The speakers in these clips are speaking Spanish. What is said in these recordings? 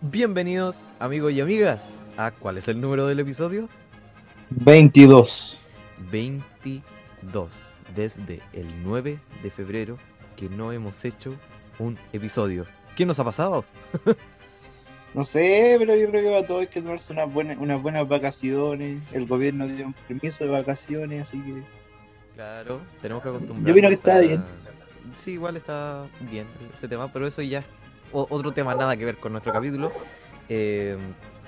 Bienvenidos amigos y amigas a ¿cuál es el número del episodio? 22. 22. Desde el 9 de febrero que no hemos hecho un episodio. ¿Qué nos ha pasado? No sé, pero yo creo que para todos hay que tomarse unas buenas, unas buenas vacaciones. El gobierno dio un permiso de vacaciones, así que. Claro, tenemos que acostumbrarnos. Yo opino que está a- bien. Sí, igual está bien ese tema, pero eso ya o- otro tema, nada que ver con nuestro capítulo. Eh,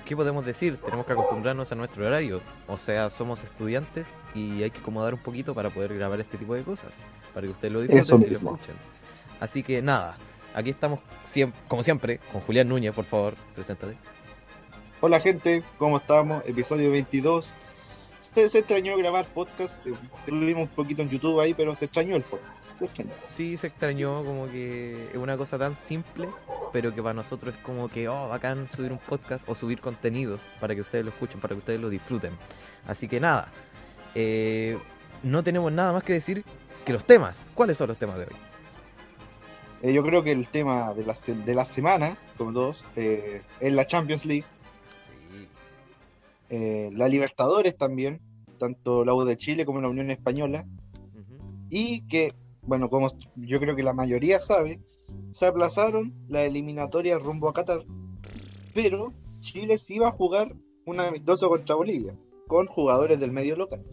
¿Qué podemos decir? Tenemos que acostumbrarnos a nuestro horario. O sea, somos estudiantes y hay que acomodar un poquito para poder grabar este tipo de cosas. Para que ustedes lo disfruten Eso y lo escuchen. Así que nada, aquí estamos siem- como siempre con Julián Núñez, por favor, preséntate. Hola, gente, ¿cómo estamos? Episodio 22. Se, se extrañó grabar podcast. eh, Lo vimos un poquito en YouTube ahí, pero se extrañó el podcast. Se extrañó. Sí, se extrañó como que es una cosa tan simple, pero que para nosotros es como que, oh, bacán subir un podcast o subir contenido para que ustedes lo escuchen, para que ustedes lo disfruten. Así que nada, eh, no tenemos nada más que decir que los temas. ¿Cuáles son los temas de hoy? Eh, yo creo que el tema de la, de la semana, como todos, eh, es la Champions League, Sí. eh, la Libertadores también, tanto la U de Chile como la Unión Española. y que, bueno, como yo creo que la mayoría sabe, se aplazaron las eliminatorias rumbo a Qatar, pero Chile sí iba a jugar un amistoso contra Bolivia, con jugadores del medio local.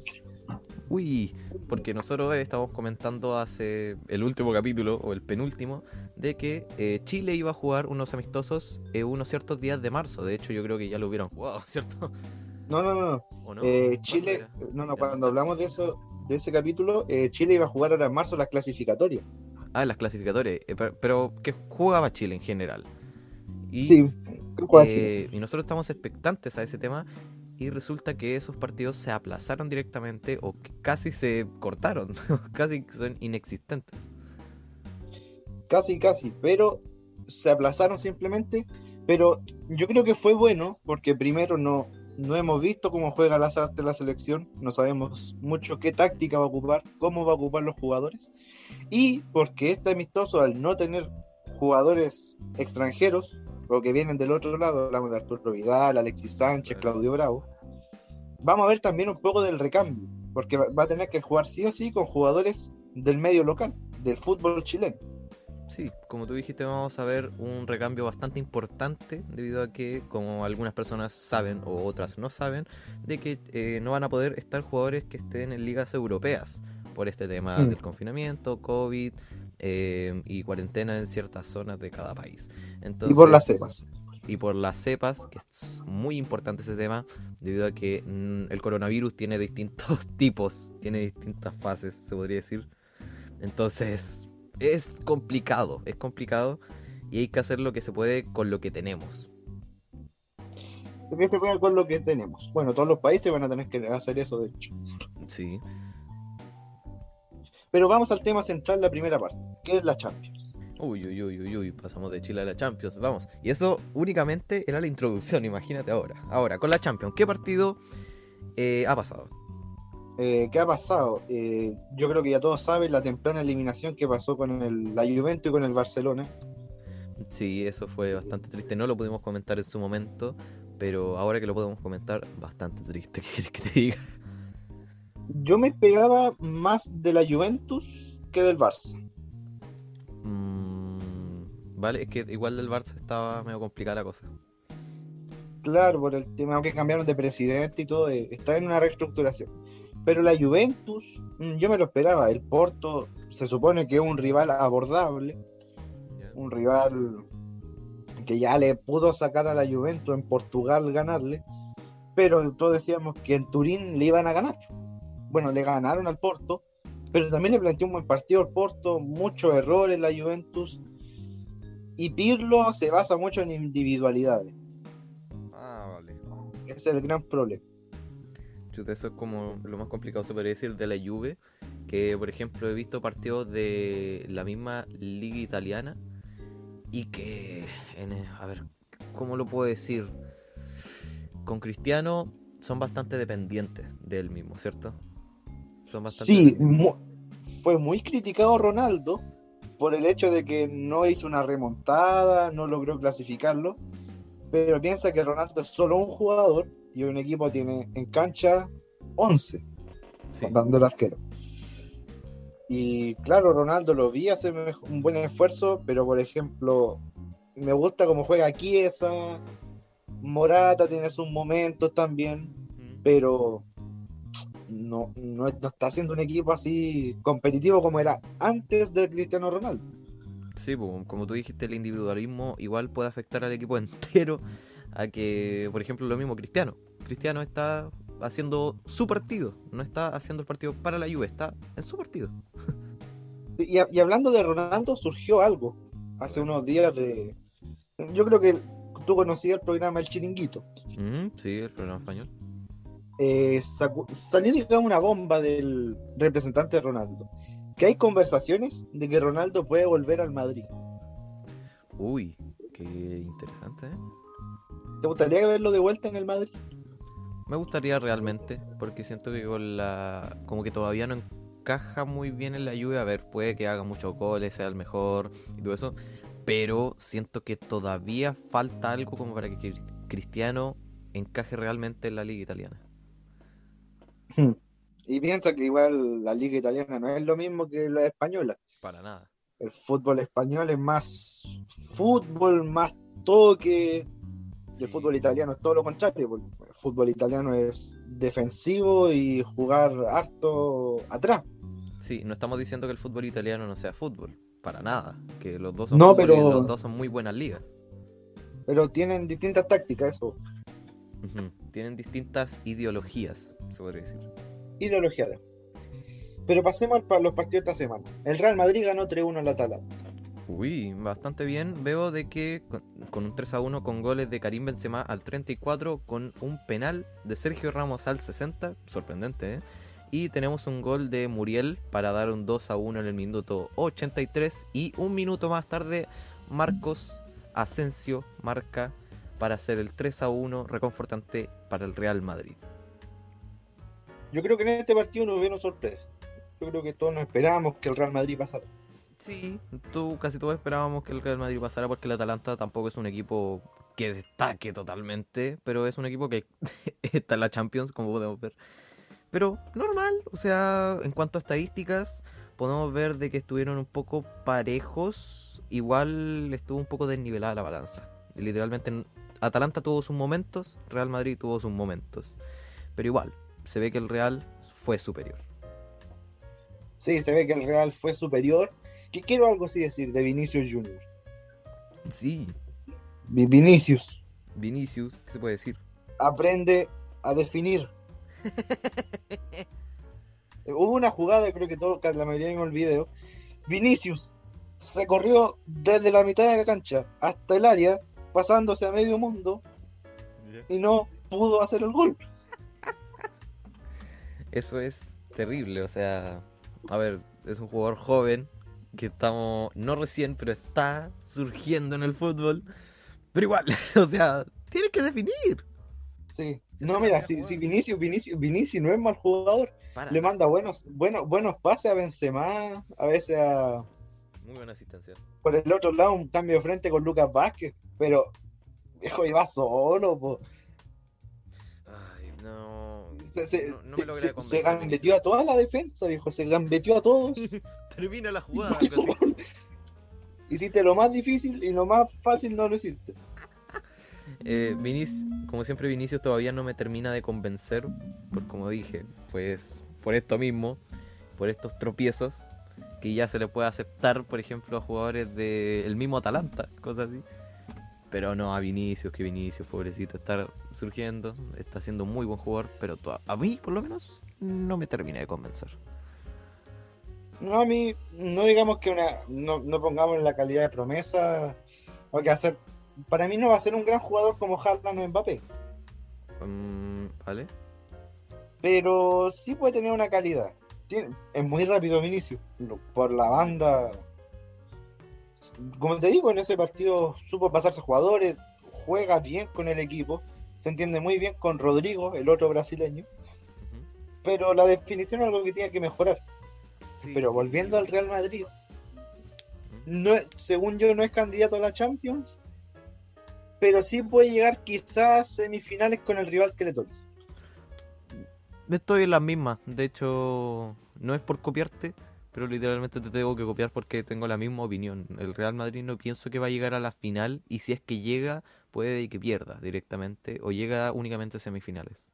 Uy, porque nosotros eh, estábamos comentando hace el último capítulo, o el penúltimo, de que eh, Chile iba a jugar unos amistosos eh, unos ciertos días de marzo. De hecho, yo creo que ya lo hubieran jugado, ¿cierto? No, no, no, no. Eh, ¿Cuándo Chile, no, no, cuando hablamos de eso, de ese capítulo, eh, Chile iba a jugar ahora en marzo las clasificatorias. Ah, las clasificatorias. Eh, pero, pero ¿qué jugaba Chile en general? Y, Sí, ¿qué juega Chile? eh, y nosotros estamos expectantes a ese tema y resulta que esos partidos se aplazaron directamente o que casi se cortaron, casi son inexistentes. Casi, casi, pero se aplazaron simplemente. Pero yo creo que fue bueno porque primero no, no hemos visto cómo juega la, la selección, no sabemos mucho qué táctica va a ocupar, cómo va a ocupar los jugadores. Y porque este amistoso, al no tener jugadores extranjeros o que vienen del otro lado, hablamos de Arturo Vidal, Alexis Sánchez, Claudio Bravo, vamos a ver también un poco del recambio, porque va a tener que jugar sí o sí con jugadores del medio local, del fútbol chileno. Sí, como tú dijiste, vamos a ver un recambio bastante importante debido a que, como algunas personas saben o otras no saben, de que eh, no van a poder estar jugadores que estén en ligas europeas por este tema Mm. del confinamiento, COVID eh, y cuarentena en ciertas zonas de cada país. Entonces, y por las cepas. y por las cepas, que es muy importante ese tema, debido a que mm, el coronavirus tiene distintos tipos, tiene distintas fases, se podría decir. Entonces, es complicado, es complicado y hay que hacer lo que se puede con lo que tenemos. Se tiene que con lo que tenemos. Bueno, todos los países van a tener que hacer eso, de hecho. Sí. Pero vamos al tema central, la primera parte, que es la Champions. Uy, uy, uy, uy, uy, pasamos de Chile a la Champions, vamos. Y eso únicamente era la introducción, imagínate ahora. Ahora, con la Champions, ¿qué partido eh, ha pasado? Eh, ¿Qué ha pasado? Eh, yo creo que ya todos saben la temprana eliminación que pasó con el, la Juventus y con el Barcelona. Sí, eso fue bastante triste. No lo pudimos comentar en su momento, pero ahora que lo podemos comentar, bastante triste. ¿Qué quieres que te diga? Yo me esperaba más de la Juventus que del Barça. Mm, vale, es que igual del Barça estaba medio complicada la cosa. Claro, por el tema, aunque cambiaron de presidente y todo, eh, está en una reestructuración. Pero la Juventus, mm, yo me lo esperaba. El Porto se supone que es un rival abordable, un rival que ya le pudo sacar a la Juventus en Portugal ganarle, pero todos decíamos que en Turín le iban a ganar. Bueno, le ganaron al Porto, pero también le planteó un buen partido al Porto, muchos errores la Juventus, y Pirlo se basa mucho en individualidades. Ah, vale. Ese es el gran problema. Eso es como lo más complicado, se podría decir, de la Juve. Que, por ejemplo, he visto partidos de la misma liga italiana y que, en, eh, a ver, ¿cómo lo puedo decir? Con Cristiano son bastante dependientes de él mismo, ¿cierto? Son bastante Sí, mu- fue muy criticado Ronaldo por el hecho de que no hizo una remontada, no logró clasificarlo, pero piensa que Ronaldo es solo un jugador y un equipo tiene en cancha 11, Sí. contando el arquero. Y claro, Ronaldo lo vi hacer un buen esfuerzo, pero por ejemplo, me gusta cómo juega Chiesa, Morata tiene sus momentos también, Mm. pero no, no, no está haciendo un equipo así competitivo como era antes de Cristiano Ronaldo. Sí, pues, como tú dijiste, el individualismo igual puede afectar al equipo entero a que, por ejemplo, lo mismo Cristiano. Cristiano está haciendo su partido, no está haciendo el partido para la Juve, está en su partido. Y, y hablando de Ronaldo, surgió algo hace unos días de... Yo creo que tú conocías el programa El Chiringuito. Mm, sí, el programa español. Eh, salió, digamos, una bomba del representante de Ronaldo. Que hay conversaciones de que Ronaldo puede volver al Madrid. Uy, qué interesante, ¿eh? ¿Te gustaría verlo de vuelta en el Madrid? Me gustaría realmente, porque siento que con la. como que todavía no encaja muy bien en la Juve. A ver, puede que haga muchos goles, sea el mejor y todo eso. Pero siento que todavía falta algo como para que Cri- Cristiano encaje realmente en la liga italiana. Y piensa que igual la liga italiana no es lo mismo que la española. Para nada. El fútbol español es más fútbol, más toque. Y el fútbol italiano es todo lo contrario. porque El fútbol italiano es defensivo y jugar harto atrás. Sí, no estamos diciendo que el fútbol italiano no sea fútbol. Para nada. Que los dos son No, y pero- los dos son muy buenas ligas. Pero tienen distintas tácticas, eso. Tienen distintas ideologías, se podría decir. Ideología de. Pero pasemos a los partidos de esta semana. El Real Madrid ganó 3-1 al Atalanta. Uy, bastante bien. Veo de que con un 3 a 1 con goles de Karim Benzema al 34, con un penal de Sergio Ramos al 60, sorprendente, ¿eh? Y tenemos un gol de Muriel para dar un 2 a 1 en el minuto 83 y un minuto más tarde Marcos Asensio marca para hacer el 3 a 1 reconfortante para el Real Madrid. Yo creo que en este partido no hubo sorpresa. Yo creo que todos nos esperábamos que el Real Madrid pasara. Sí, tú, casi todos esperábamos que el Real Madrid pasara porque el Atalanta tampoco es un equipo que destaque totalmente, pero es un equipo que está en la Champions, como podemos ver. Pero normal, o sea, en cuanto a estadísticas, podemos ver de que estuvieron un poco parejos, igual estuvo un poco desnivelada la balanza. Literalmente, Atalanta tuvo sus momentos, Real Madrid tuvo sus momentos, pero igual, se ve que el Real fue superior. Sí, se ve que el Real fue superior. Que quiero algo así decir de Vinicius Junior. Sí, Vi- Vinicius Vinicius, ¿qué se puede decir? aprende a definir. Hubo una jugada, creo que todo, la mayoría vimos el video. Vinicius se corrió desde la mitad de la cancha hasta el área, pasándose a medio mundo y no pudo hacer el gol. Eso es terrible, o sea, a ver, es un jugador joven que estamos, no recién, pero está surgiendo en el fútbol. Pero igual, o sea, tiene que definir. Sí. No, mira, si, Vinicius, Vinicius, Vinicius no es mal jugador, Para. le manda buenos, buenos, buenos pases a Benzema, a veces a, Muy buena asistencia. por el otro lado un cambio de frente con Lucas Vázquez, pero viejo iba solo, po. Se, no, no me se- se a toda la defensa, viejo, se gambetió a todos. Termina la jugada. gol. Hiciste lo más difícil y lo más fácil no lo hiciste. Eh, Vinic- como siempre, Vinicius todavía no me termina de convencer. Por como dije, pues por esto mismo, por estos tropiezos, que ya se le puede aceptar, por ejemplo, a jugadores del mismo Atalanta, cosas así. Pero no a Vinicius, que Vinicius, pobrecito, está surgiendo, está siendo un muy buen jugador, pero a mí, por lo menos, no me termina de convencer. No, a mí, no digamos que una, no, no pongamos la calidad de promesa, o que hacer, para mí no va a ser un gran jugador como Haaland o Mbappé, Mm, ¿Vale? pero sí puede tener una calidad. Tiene- es muy rápido Vinicius, por la banda. Como te digo, en ese partido supo pasarse jugadores, juega bien con el equipo, se entiende muy bien con Rodrigo, el otro brasileño, pero la definición es algo que tiene que mejorar. Sí. Pero volviendo al Real Madrid, no, según yo no es candidato a la Champions, pero sí puede llegar quizás a semifinales con el rival que le toque. Estoy en las mismas, de hecho, no es por copiarte, pero literalmente te tengo que copiar porque tengo la misma opinión. El Real Madrid no pienso que va a llegar a la final y si es que llega, puede que pierda directamente o llega únicamente a semifinales.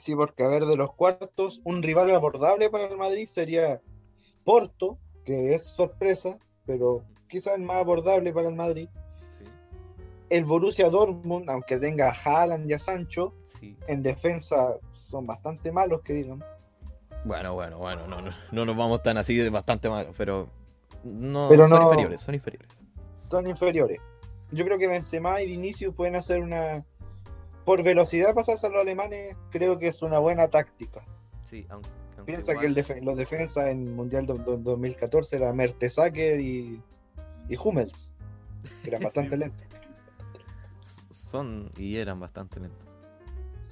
Sí, porque a ver, de los cuartos, un rival abordable para el Madrid sería Porto, que es sorpresa, pero quizás el más abordable para el Madrid. El Borussia Dortmund, aunque tenga a Haaland y a Sancho, en defensa son bastante malos, que digan. Bueno, bueno, bueno, no, no, nos vamos tan así de bastante malos, pero no, son inferiores, son inferiores. Son inferiores. Yo creo que Benzema y Vinicius pueden hacer una por velocidad pasarse a los alemanes, creo que es una buena táctica. Sí, aunque, Piensa que los defensas en Mundial 2014 eran Mertesacker y, y Hummels, que eran bastante lentos. Son y eran bastante lentos.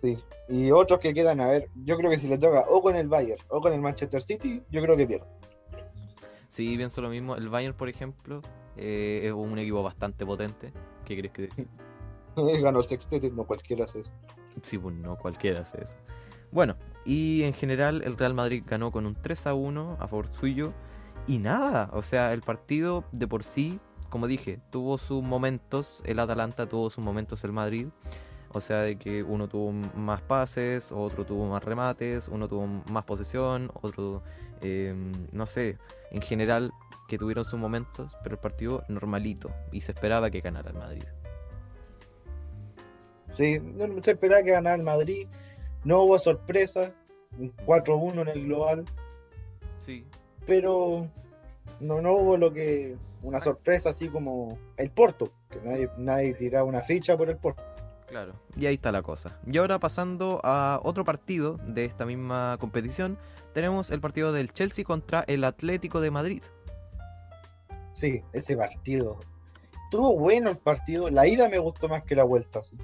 Sí, y otros que quedan, a ver, yo creo que si le toca o con el Bayern o con el Manchester City, yo creo que pierde. Sí, pienso lo mismo. El Bayern, por ejemplo, eh, es un equipo bastante potente. ¿Qué crees que Ganó el sextete, no cualquiera hace eso. Sí, pues no cualquiera hace eso. Bueno, y en general el Real Madrid ganó con un 3 a 1 a favor suyo. Y nada, o sea, el partido de por sí, como dije, tuvo sus momentos. El Atalanta tuvo sus momentos el Madrid. O sea, de que uno tuvo más pases, otro tuvo más remates, uno tuvo más posesión, otro, em, no sé, en general que tuvieron sus momentos, pero el partido normalito y se esperaba que ganara el Madrid. Sí, no se esperaba que ganara el Madrid. No hubo sorpresa. Un 4-1 en el global. Sí. Pero no, no hubo lo que. Una sorpresa así como el Porto. Que nadie, nadie tiraba una ficha por el Porto. Claro, y ahí está la cosa. Y ahora pasando a otro partido de esta misma competición, tenemos el partido del Chelsea contra el Atlético de Madrid. Sí, ese partido. Estuvo bueno el partido. La ida me gustó más que la vuelta. Sí.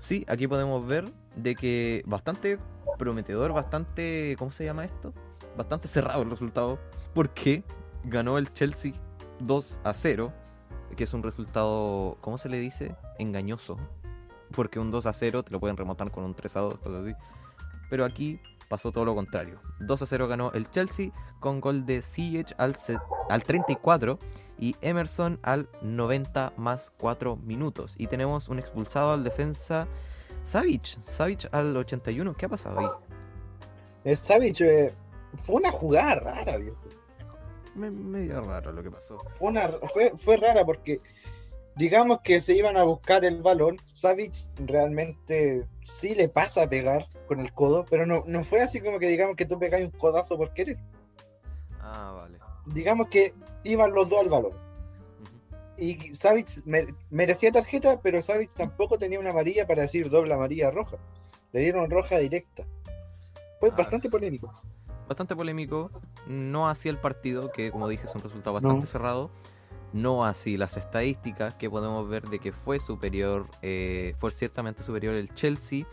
Sí, aquí podemos ver de que bastante prometedor, bastante, ¿cómo se llama esto? Bastante cerrado el resultado, porque ganó el Chelsea 2 a 0, que es un resultado, ¿cómo se le dice? Engañoso, porque un 2 a 0 te lo pueden remontar con un 3 a 2, cosas así. Pero aquí pasó todo lo contrario. 2 a 0 ganó el Chelsea con gol de Ziyech al, al 34 y Emerson al 90 más 4 minutos. Y tenemos un expulsado al defensa Savic. Savic al 81. ¿Qué ha pasado ahí? Eh, Savic eh, fue una jugada rara, viejo. Me, medio raro lo que pasó. Fue, una, fue, fue rara porque digamos que se iban a buscar el balón. Savic realmente sí le pasa a pegar con el codo, pero no, no fue así como que digamos que tú pegáis un codazo por querer. Ah, vale. Digamos que iban los dos al balón. Y Savic merecía tarjeta, pero Savic tampoco tenía una amarilla para decir doble amarilla roja. Le dieron roja directa. Fue ah. bastante polémico. Bastante polémico. No así el partido, que como dije es un resultado bastante cerrado. No así las estadísticas que podemos ver de que fue superior, eh, fue ciertamente superior el Chelsea,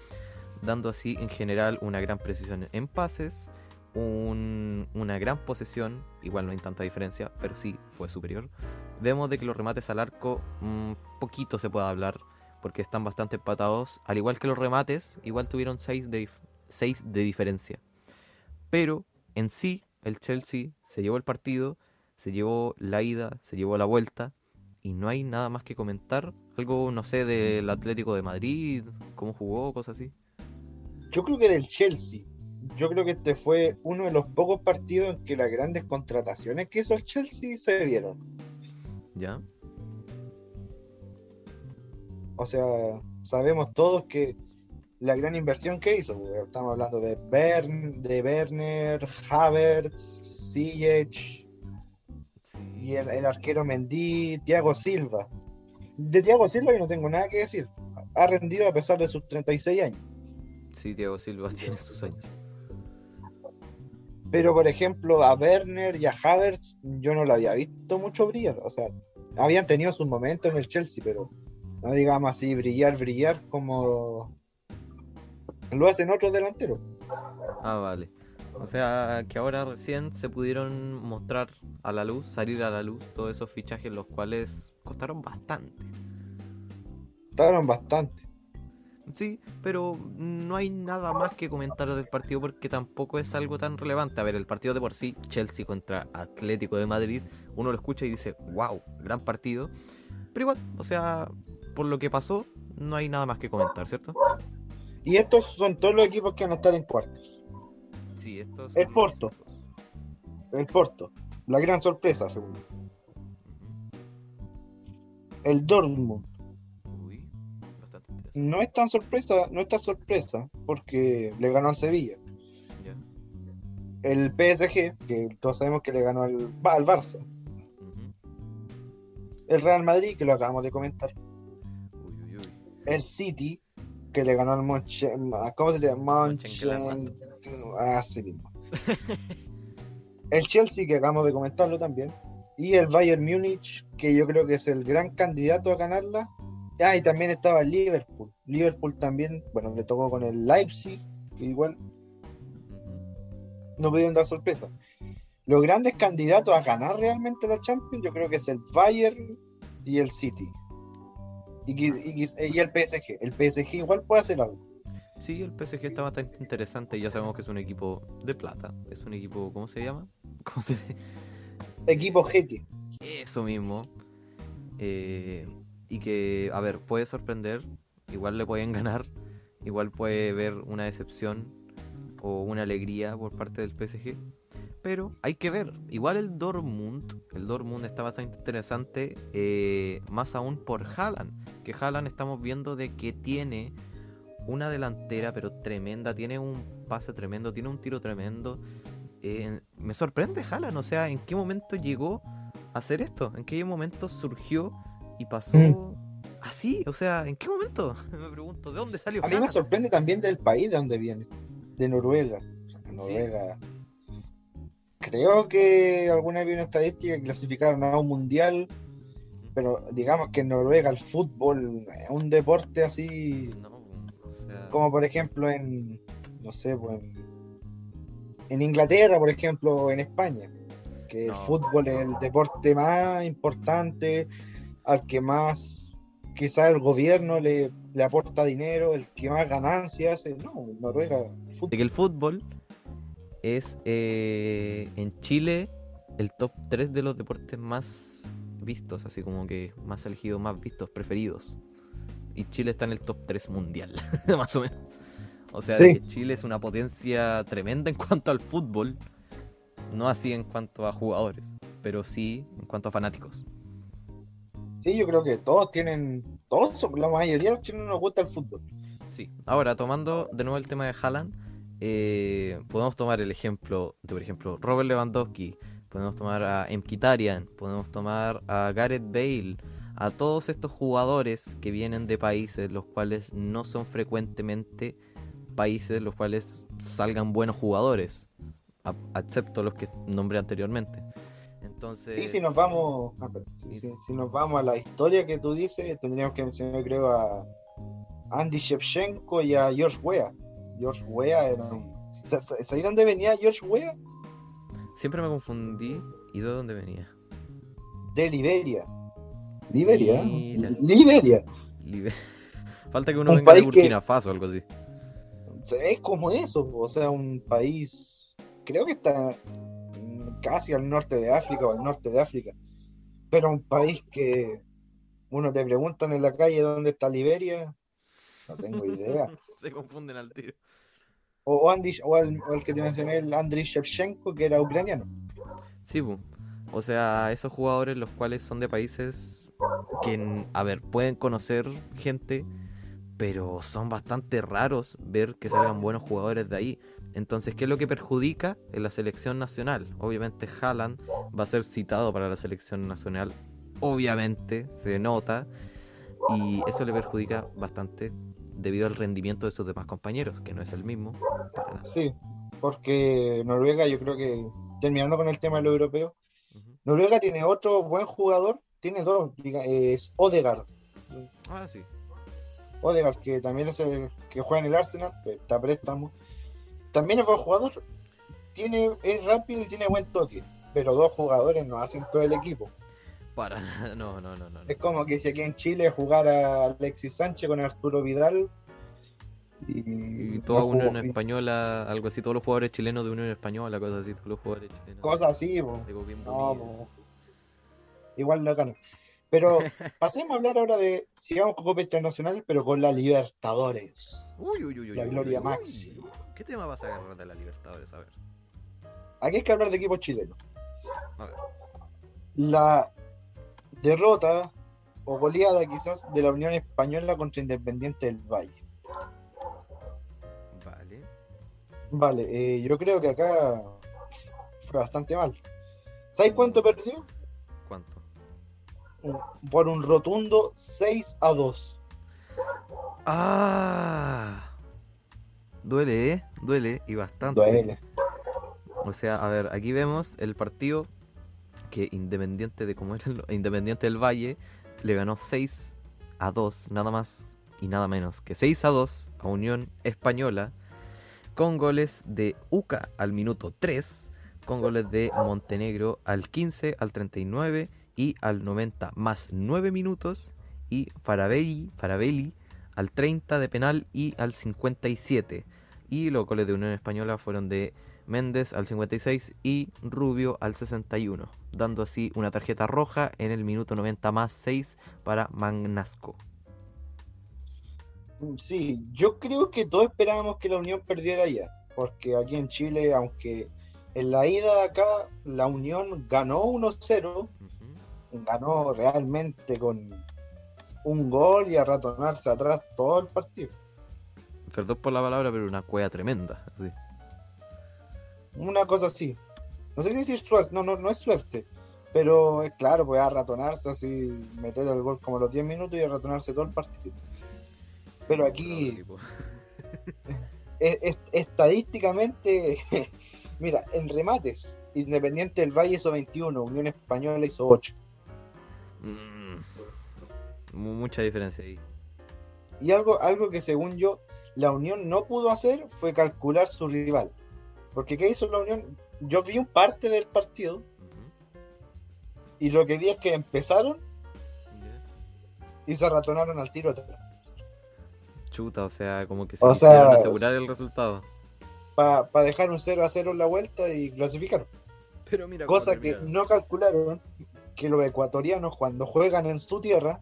dando así en general una gran precisión en pases, una gran posesión, igual no hay tanta diferencia, pero sí fue superior. Vemos de que los remates al arco, un poquito se puede hablar, porque están bastante empatados. Al igual que los remates, igual tuvieron 6 de, de diferencia. Pero en sí, el Chelsea se llevó el partido, se llevó la ida, se llevó la vuelta, y no hay nada más que comentar. Algo, no sé, del Atlético de Madrid, cómo jugó, cosas así. Yo creo que del Chelsea yo creo que este fue uno de los pocos partidos en que las grandes contrataciones que hizo el Chelsea se vieron. ¿Ya? O sea, sabemos todos que la gran inversión que hizo, estamos hablando de, Bern, de Werner, Havertz, Ziyech y el, arquero Mendy, Thiago Silva. De Thiago Silva yo no tengo nada que decir. Ha rendido a pesar de sus 36 años. Sí, Thiago Silva tiene sus años. Pero, por ejemplo, a Werner y a Havertz yo no lo había visto mucho brillar. O sea, habían tenido sus momentos en el Chelsea, pero no digamos así, brillar, brillar como lo hacen otros delanteros. Ah, vale. O sea, que ahora recién se pudieron mostrar a la luz, salir a la luz, todos esos fichajes, los cuales costaron bastante. Costaron bastante. Sí, pero no hay nada más que comentar del partido porque tampoco es algo tan relevante. A ver, el partido de por sí, Chelsea contra Atlético de Madrid, uno lo escucha y dice, wow, gran partido. Pero igual, o sea, por lo que pasó, no hay nada más que comentar, ¿cierto? Y estos son todos los equipos que van a estar en cuartos. Sí, estos El Porto. los. El Porto, la gran sorpresa, según. El Dortmund. Uy, bastante interesante. No es tan sorpresa, no es tan sorpresa, porque le ganó al Sevilla. Ya. El PSG, que todos sabemos que le ganó al, al Barça. El Real Madrid, que lo acabamos de comentar. Uy, uy, uy. El City, que le ganó al Monche, ¿cómo se llama? Monchen... Mismo. el Chelsea, que acabamos de comentarlo también. Y el Bayern Múnich, que yo creo que es el gran candidato a ganarla. Ah, y también estaba el Liverpool. Liverpool también, bueno, le tocó con el Leipzig, que igual no pudieron dar sorpresa. Los grandes candidatos a ganar realmente la Champions, yo creo que es el Bayern y el City. Y, y el PSG. El PSG igual puede hacer algo. Sí, el PSG está bastante interesante. Ya sabemos que es un equipo de plata. Es un equipo, ¿cómo se llama? ¿Cómo se Equipo jeque. Eso mismo. Eh, y que, a ver, puede sorprender. Igual le pueden ganar. Igual puede ver una decepción o una alegría por parte del PSG. Pero hay que ver. Igual el Dortmund. El Dortmund está bastante interesante. eh, más aún por Haaland. Que Haaland estamos viendo de que tiene una delantera, pero tremenda. Tiene un pase tremendo. Tiene un tiro tremendo. Eh, me sorprende Haaland. O sea, ¿en qué momento llegó a hacer esto? ¿En qué momento surgió y pasó Mm. así? O sea, ¿en qué momento? me pregunto, ¿de dónde salió A mí me Haaland? sorprende también del país de donde viene. De Noruega. Noruega. Creo que alguna vez vi una estadística que clasificaron a un mundial. Pero digamos que en Noruega el fútbol es un deporte así. No, Como por ejemplo en. No sé, pues en, en Inglaterra, por ejemplo, o en España. Que No. el fútbol es el deporte más importante, al que más quizás el gobierno le, le aporta dinero, el que más ganancias hace. No, Noruega, el de fútbol. que el fútbol es eh, en Chile el top 3 de los deportes más vistos, así como que más elegidos, más vistos, preferidos. Y Chile está en el top 3 mundial, más o menos. O sea, Sí. que Chile es una potencia tremenda en cuanto al fútbol, no así en cuanto a jugadores, pero sí en cuanto a fanáticos. Sí, yo creo que todos tienen, todos, la mayoría de los chilenos nos gusta el fútbol. Sí. Ahora, tomando de nuevo el tema de Haaland, eh, podemos tomar el ejemplo de, por ejemplo, Robert Lewandowski, podemos tomar a Mkhitaryan, podemos tomar a Gareth Bale, a todos estos jugadores que vienen de países los cuales no son frecuentemente países los cuales salgan buenos jugadores, a- excepto los que nombré anteriormente. Entonces, Y si nos vamos, pero, si, si- si nos vamos a la historia que tú dices, tendríamos que mencionar, creo, a Andy Shevchenko y a George Weah. George Weah era Sí. ¿Sabes dónde venía George Weah? siempre me confundí y de dónde venía. De Liberia. ¿Liberia? Mira. Liberia. Libe- Falta que uno Un venga de país que- Burkina Faso o algo así. Es como eso, o sea, un país, creo que está casi al norte de África o al norte de África, pero un país que uno te preguntan en la calle dónde está Liberia, no tengo idea. Se confunden al tiro. O, Andy, o el, o el que te mencioné, el Andriy Shevchenko, que era ucraniano. Sí, pu. o sea, esos jugadores los cuales son de países que, a ver, pueden conocer gente, pero son bastante raros ver que salgan buenos jugadores de ahí. Entonces, ¿qué es lo que perjudica en la selección nacional? Obviamente Haaland va a ser citado para la selección nacional, obviamente, se nota, y eso le perjudica bastante debido al rendimiento de sus demás compañeros, que no es el mismo. para nada. Sí, porque Noruega, yo creo que, terminando con el tema de lo europeo. Noruega tiene otro buen jugador, tiene dos, es Odegaard. Ah, sí. Odegaard, que también es el que juega en el Arsenal, que está préstamo. También es buen jugador. tiene, es rápido y tiene buen toque, pero dos jugadores no hacen todo el equipo. Para nada, no, no, no, no. Es como que si aquí en Chile jugara Alexis Sánchez con Arturo Vidal y, toda no Unión Española, algo así, todos los jugadores chilenos de Unión Española, cosas así, todos los jugadores chilenos. cosas así, po. No, po. Igual no ganan. Pero pasemos a hablar ahora de, sigamos con Copa Internacional, pero con la Libertadores. Uy, uy, uy, La uy, gloria uy, máxima. ¿Qué tema vas a agarrar de la Libertadores? A ver. Aquí hay que hablar de equipos chilenos. A ver. La derrota o goleada quizás de la Unión Española contra Independiente del Valle. Vale. Vale, eh, yo creo que acá fue bastante mal. ¿Sabes cuánto perdió? Por un rotundo 6 a 2. Ah. Duele, ¿eh? Duele y bastante. Duele. O sea, a ver, aquí vemos el partido que Independiente de cómo era el- Independiente del Valle le ganó 6 a 2, nada más y nada menos que 6 a 2 a Unión Española con goles de Uca al minuto 3, con goles de Montenegro al 15, al 39 y al 90 más 9 minutos y Farabelli, Farabelli al 30 de penal y al 57. Y los goles de Unión Española fueron de Méndez al 56 y Rubio al 61, dando así una tarjeta roja en el minuto 90 más 6 para Magnasco. Sí, yo creo que todos esperábamos que la Unión perdiera ya, porque aquí en Chile, aunque en la ida acá la Unión ganó 1-0, Ujú. Ganó realmente con un gol y a ratonarse atrás todo el partido. Perdón por la palabra, pero una cueva tremenda. así. Una cosa así. No sé si decir suerte, no, no, no es suerte, pero es claro, pues a ratonarse así, meter el gol como los 10 minutos y a ratonarse todo el partido. Pero aquí-. Es- es- estadísticamente, mira, en remates, Independiente del Valle hizo 21, Unión Española hizo 8. Mm. Mu- Mucha diferencia ahí. Y algo, algo que según yo, la Unión no pudo hacer fue calcular su rival. Porque ¿qué hizo la Unión? Yo vi un parte del partido y lo que vi es que empezaron y se ratonaron al tiro Chuta, o sea, como que se O quisieron sea- asegurar el resultado. para dejar un 0 a 0 en la vuelta y clasificaron. Pero mira Cosa que no calcularon que los ecuatorianos cuando juegan en su tierra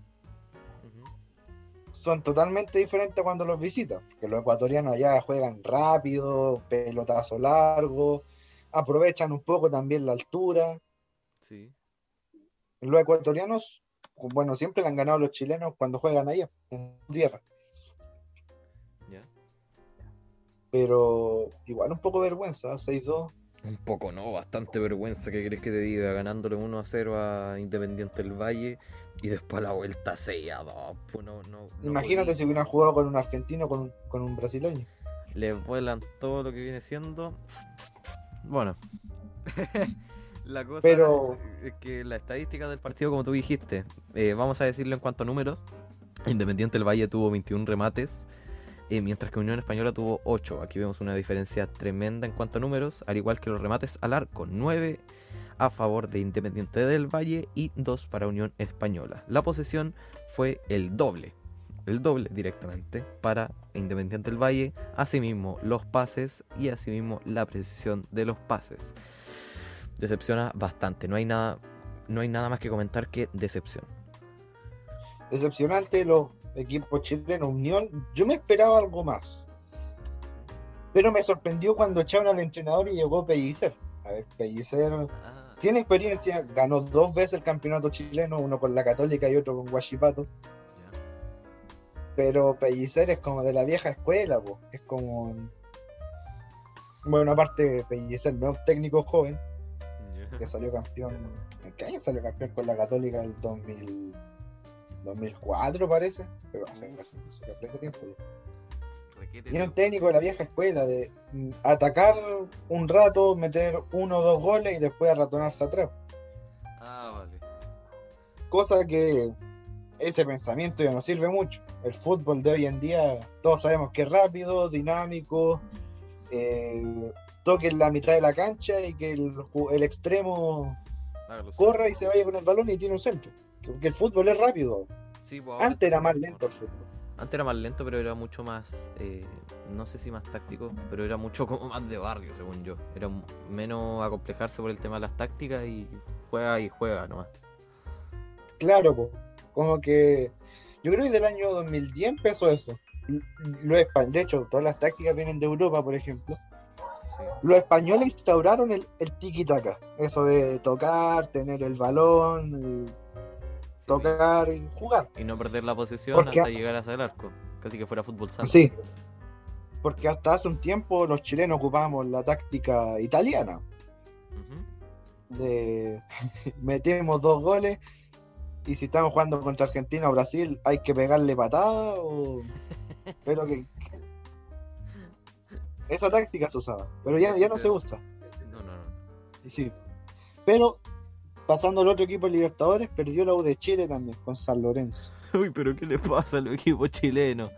son totalmente diferentes cuando los visitan. Porque los ecuatorianos allá juegan rápido, pelotazo largo, aprovechan un poco también la altura. Sí. Los ecuatorianos, bueno, siempre le han ganado a los chilenos cuando juegan allá, en su tierra. Pero igual un poco vergüenza, ¿eh? 6-2. Un poco, ¿no? Bastante vergüenza que crees que te diga, ganándole 1 a 0 a Independiente del Valle y después a la vuelta 6 a 2. Pues no, no, Imagínate si hubieran jugado con un argentino con un, con un brasileño. Les vuelan todo lo que viene siendo. Bueno. la cosa Pero- es que la estadística del partido, como tú dijiste, eh, vamos a decirlo en cuanto a números. Independiente del Valle tuvo 21 remates, eh, mientras que Unión Española tuvo 8. Aquí vemos una diferencia tremenda en cuanto a números, al igual que los remates al arco, 9 a favor de Independiente del Valle y 2 para Unión Española. La posesión fue el doble, el doble directamente para Independiente del Valle, asimismo los pases y asimismo la precisión de los pases. Decepciona bastante, no hay nada, no hay nada más que comentar que decepción. Decepcionante los equipos chilenos. Unión, yo me esperaba algo más. Pero me sorprendió cuando echaron al entrenador y llegó Pellicer. A ver, Pellicer tiene experiencia, ganó dos veces el campeonato chileno, uno con la Católica y otro con Guachipato. Pero Pellicer es como de la vieja escuela, po. es como. Bueno, aparte, Pellicer no es un técnico joven, que salió campeón. ¿En qué año salió campeón con la Católica? El 2000, 2004, parece. Pero hace hace- bastante tiempo. ya. Y es un técnico de la vieja escuela, de atacar un rato, meter uno o dos goles y después arratonarse atrás. Ah, vale. Cosa que ese pensamiento ya no sirve mucho. El fútbol de hoy en día, todos sabemos que es rápido, dinámico, eh, toque en la mitad de la cancha y que el, el extremo corra y se vaya con el balón y tiene un centro. Porque el fútbol es rápido. Sí, pues, Antes era más lento el fútbol. Antes era más lento, pero era mucho más, eh, no sé si más táctico, pero era mucho como más de barrio, según yo. Era menos acomplejarse por el tema de las tácticas y juega y juega nomás. Claro, como que yo creo que del año 2010 empezó eso. L- Los espa- de hecho, todas las tácticas vienen de Europa, por ejemplo. Sí. Los españoles instauraron el, el tiki-taka, eso de tocar, tener el balón, tocar y jugar. Y no perder la posesión Porque- hasta llegar hacia el arco. Casi que fuera fútbol sano. Sí, porque hasta hace un tiempo los chilenos ocupábamos la táctica italiana, de metemos dos goles y si estamos jugando contra Argentina o Brasil hay que pegarle patada o... Pero que... Esa táctica se usaba, pero ya, ya no se usa. No, no, no. Sí. Pero pasando al otro equipo de Libertadores, perdió la U de Chile también con San Lorenzo. Uy, pero ¿qué le pasa al equipo chileno?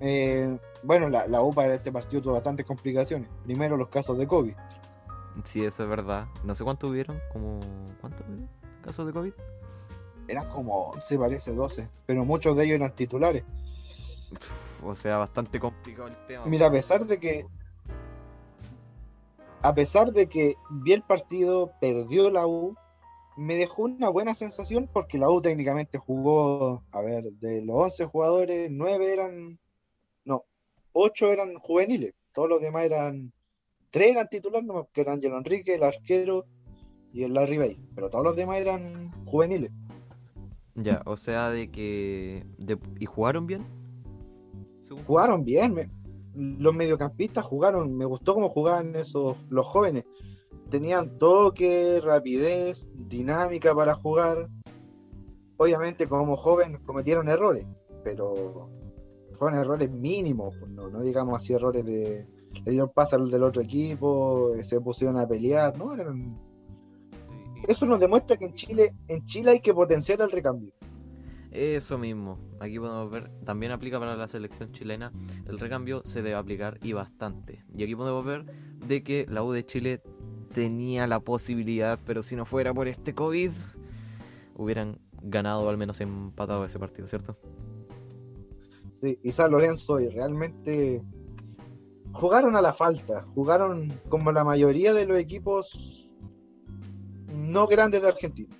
Eh, bueno, la, la U para este partido tuvo bastantes complicaciones. Primero los casos de COVID. Sí, eso es verdad. No sé cuánto hubieron, como... ¿Cuántos casos de COVID? Eran como 11, parece, 12. Pero muchos de ellos eran titulares. O sea, bastante complicado el tema. Mira, a pesar de que. A pesar de que vi el partido, perdió la U, me dejó una buena sensación porque la U técnicamente jugó, a ver, de los 11 jugadores, 9 eran. No, 8 eran juveniles. Todos los demás eran. 3 eran titulares, no, que eran Angelo Enrique, el arquero y el Larry Bay. Pero todos los demás eran juveniles. Ya, o sea, de que... de- ¿Y jugaron bien? Jugaron bien. me- los mediocampistas jugaron, me gustó cómo jugaban esos los jóvenes. Tenían toque, rapidez, dinámica para jugar. Obviamente como joven cometieron errores, pero fueron errores mínimos, pues, no, no digamos así errores de le dieron pase al del otro equipo, eh, se pusieron a pelear, ¿no? Eran-. Eso nos demuestra que en Chile, en Chile hay que potenciar el recambio. Eso mismo, aquí podemos ver, también aplica para la selección chilena, el recambio se debe aplicar y bastante. Y aquí podemos ver de que la U de Chile tenía la posibilidad, pero si no fuera por este COVID, hubieran ganado o al menos empatado ese partido, ¿cierto? Sí, y San Lorenzo y realmente jugaron a la falta, jugaron como la mayoría de los equipos no grandes de Argentina,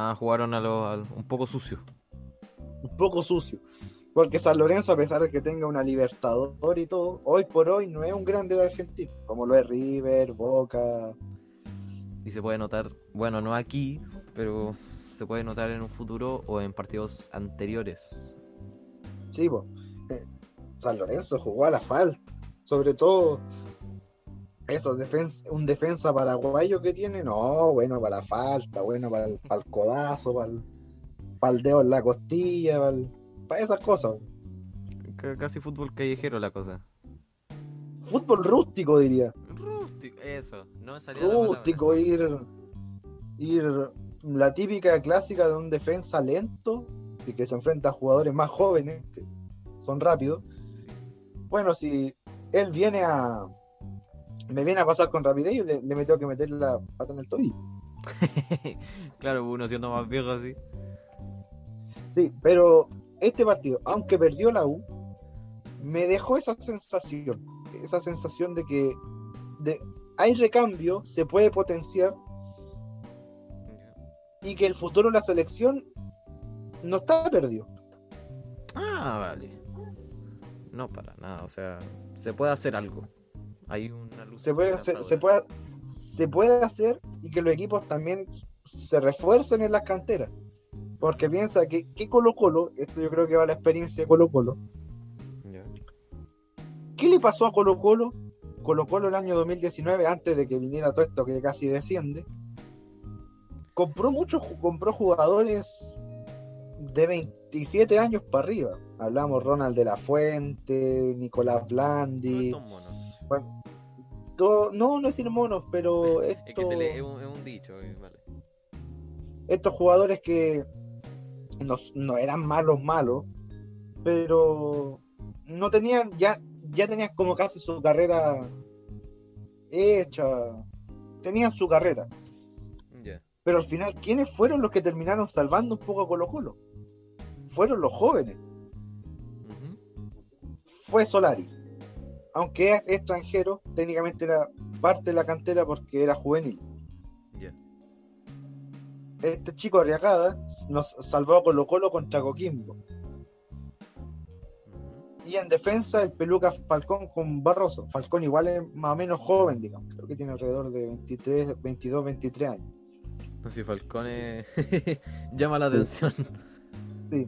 Ah, jugaron a lo, un poco sucio. un poco sucio. Porque San Lorenzo, a pesar de que tenga una Libertador y todo, hoy por hoy no es un grande de Argentina, como lo es River, Boca. Y se puede notar, bueno, no aquí, pero se puede notar en un futuro o en partidos anteriores. Sí, po. Eh, San Lorenzo jugó a la falta, sobre todo eso, un defensa paraguayo que tiene, no, bueno para la falta, bueno para el, para el codazo, para el, para el dedo en la costilla, para, el- para esas cosas. C- casi fútbol callejero la cosa. Fútbol rústico diría, Rústico, eso, no me salía la rústico, ir, ir la típica clásica de un defensa lento y que se enfrenta a jugadores más jóvenes que son rápidos. Bueno, si él viene a. Me viene a pasar con rapidez y le, le me tengo que meter la pata en el tobillo. claro, uno siendo más viejo así. Sí, pero este partido, aunque perdió la U, me dejó esa sensación. Esa sensación de que de, hay recambio, se puede potenciar y que el futuro de la selección no está perdido. Ah, vale. No para nada, o sea, se puede hacer algo. Hay una luz. Se puede, hacer, se, puede, se puede hacer y que los equipos también se refuercen en las canteras. Porque piensa que, que Colo Colo, esto yo creo que va a la experiencia de Colo Colo. ¿qué le pasó a Colo Colo? Colo Colo el año 2019, antes de que viniera todo esto que casi desciende, compró muchos, compró jugadores de 27 años para arriba. Hablamos Ronald de la Fuente, Nicolás Blandi, bueno, no, no decir monos, pero Es que se le, es, esto- un, es un dicho, eh, vale. estos jugadores que no, no eran malos, malos, pero no tenían, ya, ya tenían como casi su carrera hecha, tenían su carrera. Pero al final, ¿quiénes fueron los que terminaron salvando un poco a Colo Colo? Fueron los jóvenes. Fue Solari. Aunque es extranjero, técnicamente era parte de la cantera porque era juvenil. Este chico Arriagada nos salvó a Colo Colo contra Coquimbo. Y en defensa, el peluca Falcón con Barroso. Falcón igual es más o menos joven, digamos. Creo que tiene alrededor de 23, 22, 23 años. No sé, Falcone llama la atención. Sí.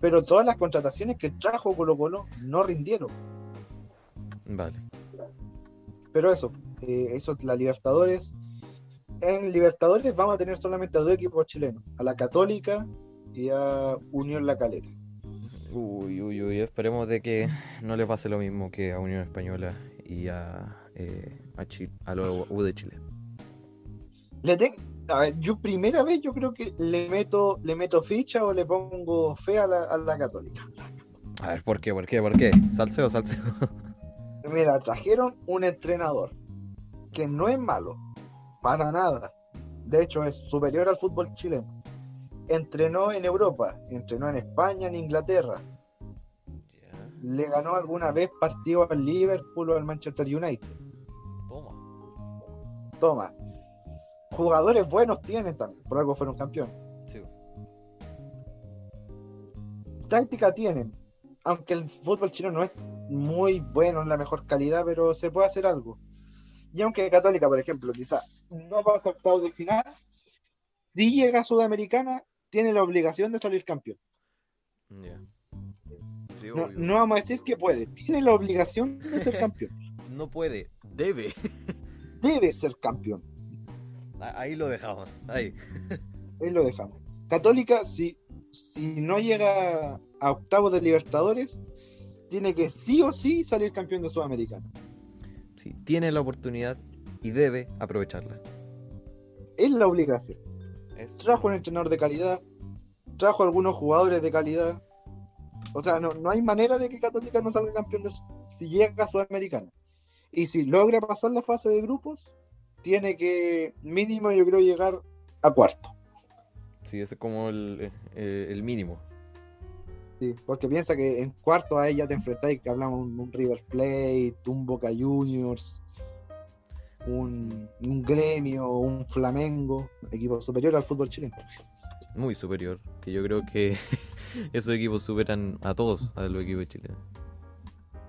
Pero todas las contrataciones que trajo Colo Colo no rindieron. Vale. Pero eso, eh, eso es la Libertadores. En Libertadores vamos a tener solamente a dos equipos chilenos, a la Católica y a Unión La Calera. Uy, uy, uy, esperemos de que no le pase lo mismo que a Unión Española y a, eh, a, Chile, a los U de Chile. Le ten- a ver, yo primera vez yo creo que le meto, le meto ficha o le pongo fe a la, a la Católica. A ver, ¿por qué? ¿Por qué? ¿Por qué? Salseo, salseo. Mira, trajeron un entrenador que no es malo, para nada. De hecho, es superior al fútbol chileno. Entrenó en Europa, entrenó en España, en Inglaterra. Le ganó alguna vez partido al Liverpool o al Manchester United. Toma. Toma. Jugadores buenos tienen también, por algo fueron campeones. Sí. Táctica tienen, aunque el fútbol chileno no es muy bueno en la mejor calidad, pero se puede hacer algo. Y aunque Católica, por ejemplo, quizá no pasa a octavos de final, si llega a Sudamericana, tiene la obligación de salir campeón. Sí, No, no vamos a decir que puede, tiene la obligación de ser campeón. No puede, debe. Debe ser campeón. A- Ahí lo dejamos. Ahí. Ahí lo dejamos. Católica, si, si no llega a octavos de Libertadores, tiene que sí o sí salir campeón de Sudamericana. Sí, tiene la oportunidad y debe aprovecharla. Es la obligación. Trajo un entrenador de calidad, trajo algunos jugadores de calidad. O sea, no, no hay manera de que Católica no salga campeón de, si llega a Sudamericana. Y si logra pasar la fase de grupos, tiene que mínimo yo creo llegar a cuarto. Sí, ese es como el, eh, el mínimo. Sí, porque piensa que en cuarto a ella te enfrentáis que hablamos un, un River Plate, un Boca Juniors, un, un Gremio, un Flamengo, equipo superior al fútbol chileno. Muy superior. Que yo creo que esos equipos superan a todos, a los equipos chilenos.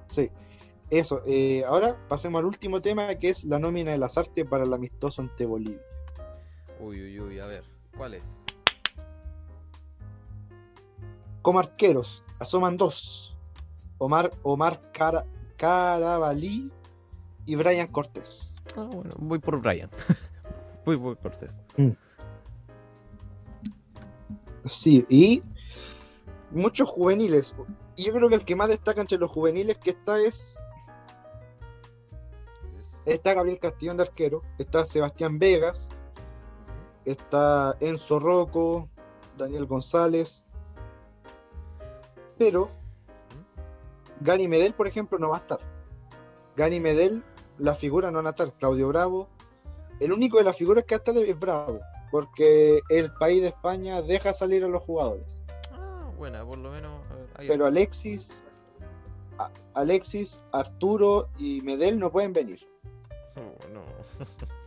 Sí, eso. eh, ahora pasemos al último tema que es la nómina de las artes para el amistoso ante Bolivia. Uy, uy, uy, a ver. ¿Cuál es? Como arqueros, asoman dos. Omar, Omar Cara, Carabalí y Brian Cortés. Ah, bueno, voy por Brian. voy por Cortés. Sí, y muchos juveniles. Y yo creo que el que más destaca entre los juveniles que está es. Está Gabriel Castillón de arquero, está Sebastián Vegas, está Enzo Rocco, Daniel González. Pero Gani Medel, por ejemplo, no va a estar. Gani Medel, la figura no van a estar. Claudio Bravo. El único de las figuras que va a estar es Bravo, porque el país de España deja salir a los jugadores. Ah, bueno, por lo menos. a ver, ahí Pero Alexis, Alexis, Arturo y Medel no pueden venir. Oh, no.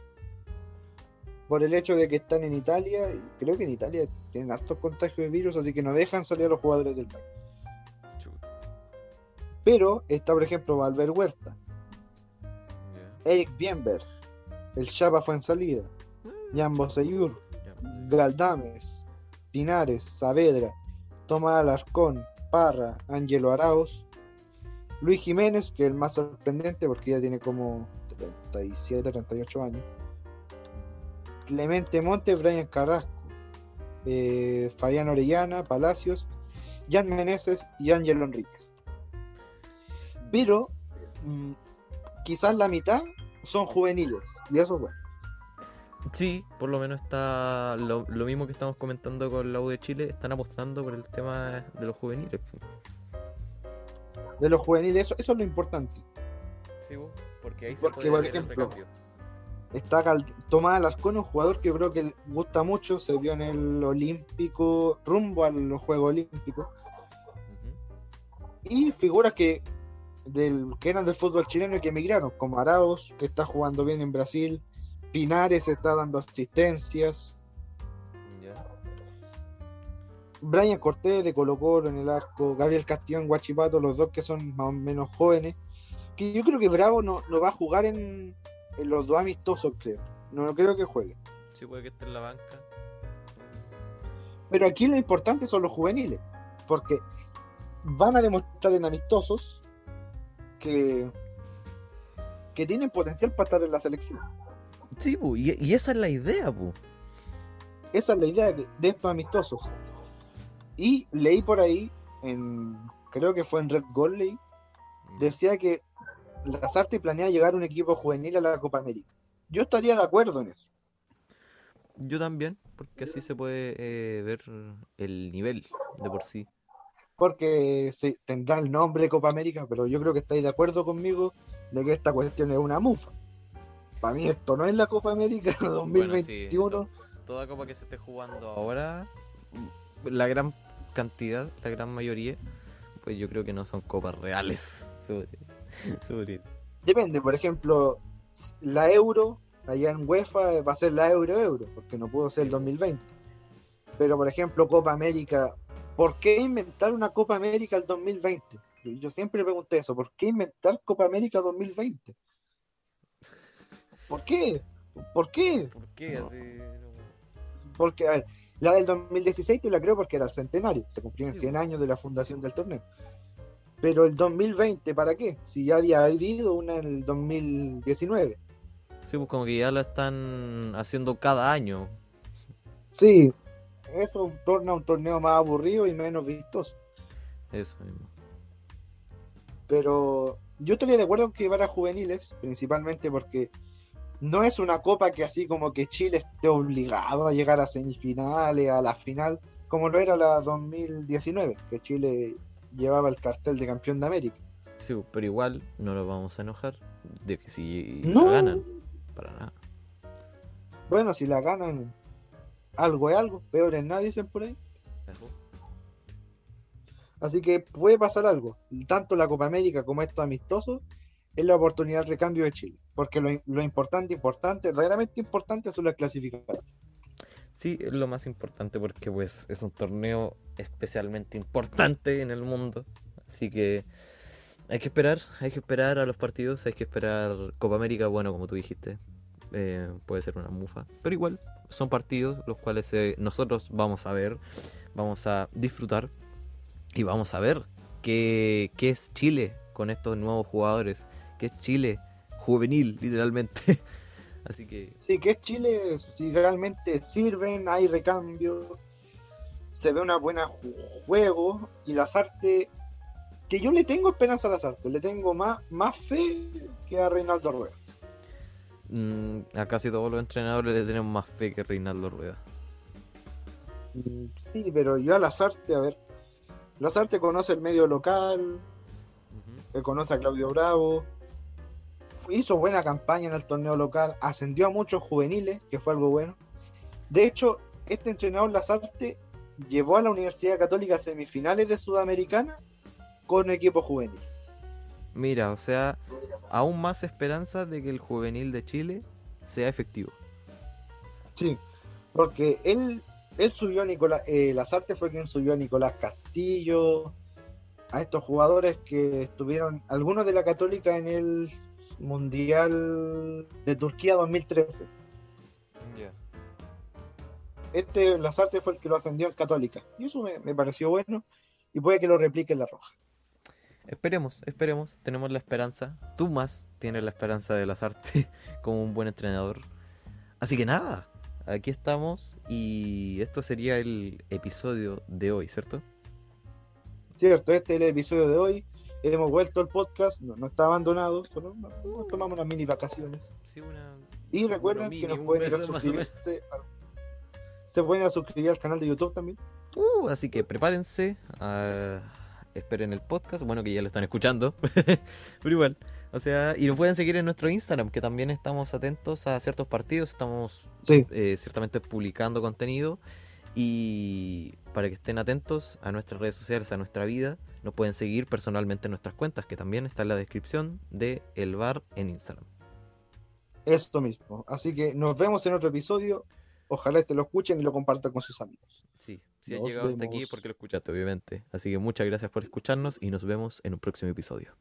por el hecho de que están en Italia, y creo que en Italia tienen hartos contagios de virus, así que no dejan salir a los jugadores del país. Pero está, por ejemplo, Valver Huerta. Eric Bienberg, el Chapa fue en salida, Jan Boseyur. Galdames, Pinares, Saavedra, Tomás Alarcón, Parra, Ángelo Arauz, Luis Jiménez, que es el más sorprendente porque ya tiene como 37, 38 años, Clemente Montes, Brian Carrasco, eh, Fabián Orellana, Palacios, Jan Meneses y Ángelo Enríquez. Pero mm, quizás la mitad son juveniles, y eso es bueno. Sí, por lo menos está lo, lo mismo que estamos comentando con la U de Chile, están apostando por el tema de los juveniles. de los juveniles, eso, eso es lo importante. Sí, porque ahí se Porque, puede por ejemplo. Está Cal- Tomás Alarcón, un jugador que yo creo que gusta mucho, se vio en el Olímpico, rumbo a los Juegos Olímpicos, y figuras que del que eran del fútbol chileno y que emigraron, como Arauz, que está jugando bien en Brasil, Pinares está dando asistencias. Brian Cortés de Colo Colo en el arco, Gabriel Castillo en Guachipato, los dos que son más o menos jóvenes, que yo creo que Bravo no, no va a jugar en, en los dos amistosos, creo. No creo que juegue. Sí, puede que esté en la banca. Pero aquí lo importante son los juveniles, porque van a demostrar en amistosos que, que tienen potencial para estar en la selección. Sí, bu, y, y esa es la idea, bu. Esa es la idea de estos amistosos. Y leí por ahí, en, creo que fue en Red Gold, leí, decía que Lazarte planea llegar un equipo juvenil a la Copa América. Yo estaría de acuerdo en eso. Yo también, porque así se puede eh, ver el nivel de por sí. Porque se tendrá el nombre Copa América, pero yo creo que estáis de acuerdo conmigo de que esta cuestión es una mufa. Para mí esto no es la Copa América 2021. to- toda copa que se esté jugando ahora, la gran cantidad, la gran mayoría, pues yo creo que no son copas reales. Depende, por ejemplo, la Euro allá en UEFA va a ser la Euro Euro, porque no pudo ser el 2020. Pero por ejemplo, Copa América, ¿por qué inventar una Copa América el 2020? Yo siempre pregunté eso, ¿por qué inventar Copa América 2020? ¿Por qué? ¿Por qué? ¿Por qué No. así? no? Porque, a ver, la del 2016 te la creo porque era el centenario, se cumplían Sí, 100 bueno. años de la fundación del torneo. Pero el 2020, ¿para qué? Si ya había habido una en el 2019. Sí, pues como que ya la están haciendo cada año. Sí, eso torna un torneo más aburrido y menos vistoso. Eso mismo. Pero yo estaría de acuerdo en que llevar a juveniles, principalmente porque no es una copa que así como que Chile esté obligado a llegar a semifinales, a la final, como lo era la 2019, que Chile llevaba el cartel de campeón de América. Sí, pero igual no nos vamos a enojar de que si No. la ganan, para nada. Bueno, si la ganan, algo es algo, peor es nada, dicen por ahí. Así que puede pasar algo. Tanto la Copa América como estos amistosos es la oportunidad de recambio de Chile. Porque lo, lo importante, importante, verdaderamente importante son las clasificatorias. Sí, es lo más importante porque pues es un torneo especialmente importante en el mundo. Así que hay que esperar, hay que esperar a los partidos, hay que esperar Copa América, bueno, como tú dijiste, eh, puede ser una mufa. Pero igual, son partidos los cuales eh, nosotros vamos a ver, vamos a disfrutar y vamos a ver qué, qué es Chile con estos nuevos jugadores, qué es Chile juvenil, literalmente. Así que Sí, que es Chile, si realmente sirven, hay recambio, se ve una buena ju- juego y las artes, que yo le tengo esperanza a las artes, le tengo más, más fe que a Reinaldo Rueda. Mm, a casi todos los entrenadores le tenemos más fe que Reinaldo Rueda. Mm, Sí, pero yo a las artes, a ver, las artes conoce el medio local, eh, conoce a Claudio Bravo, hizo buena campaña en el torneo local, ascendió a muchos juveniles, que fue algo bueno. De hecho, este entrenador Lazarte llevó a la Universidad Católica a semifinales de Sudamericana con equipo juvenil. Mira, o sea, aún más esperanza de que el juvenil de Chile sea efectivo. Sí, porque él, él subió a Nicolás, eh, Lazarte fue quien subió a Nicolás Castillo, a estos jugadores que estuvieron, algunos de la Católica en el Mundial de Turquía 2013. Este Lazarte fue el que lo ascendió en Católica. Y eso me, me pareció bueno. Y puede que lo replique en la Roja. Esperemos, esperemos, tenemos la esperanza. Tú más tienes la esperanza de Lazarte como un buen entrenador. Así que nada, aquí estamos y esto sería el episodio de hoy, ¿cierto? Cierto, este es el episodio de hoy. Hemos vuelto al podcast, no, no está abandonado, solo nos tomamos unas mini vacaciones. Sí, una... Y recuerden mini, que nos pueden ir a suscribirse. a- Se pueden ir a suscribir al canal de YouTube también. Uh, así que prepárense. ah, esperen el podcast, bueno que ya lo están escuchando, pero igual. O sea, y nos pueden seguir en nuestro Instagram, que también estamos atentos a ciertos partidos, estamos Sí, eh, ciertamente publicando contenido y para que estén atentos a nuestras redes sociales, a nuestra vida, nos pueden seguir personalmente en nuestras cuentas, que también está en la descripción de El Bar en Instagram. esto mismo. Así que nos vemos en otro episodio. Ojalá este lo escuchen y lo compartan con sus amigos. Sí, si han llegado hasta aquí porque lo escuchaste, obviamente. Así que muchas gracias por escucharnos y nos vemos en un próximo episodio.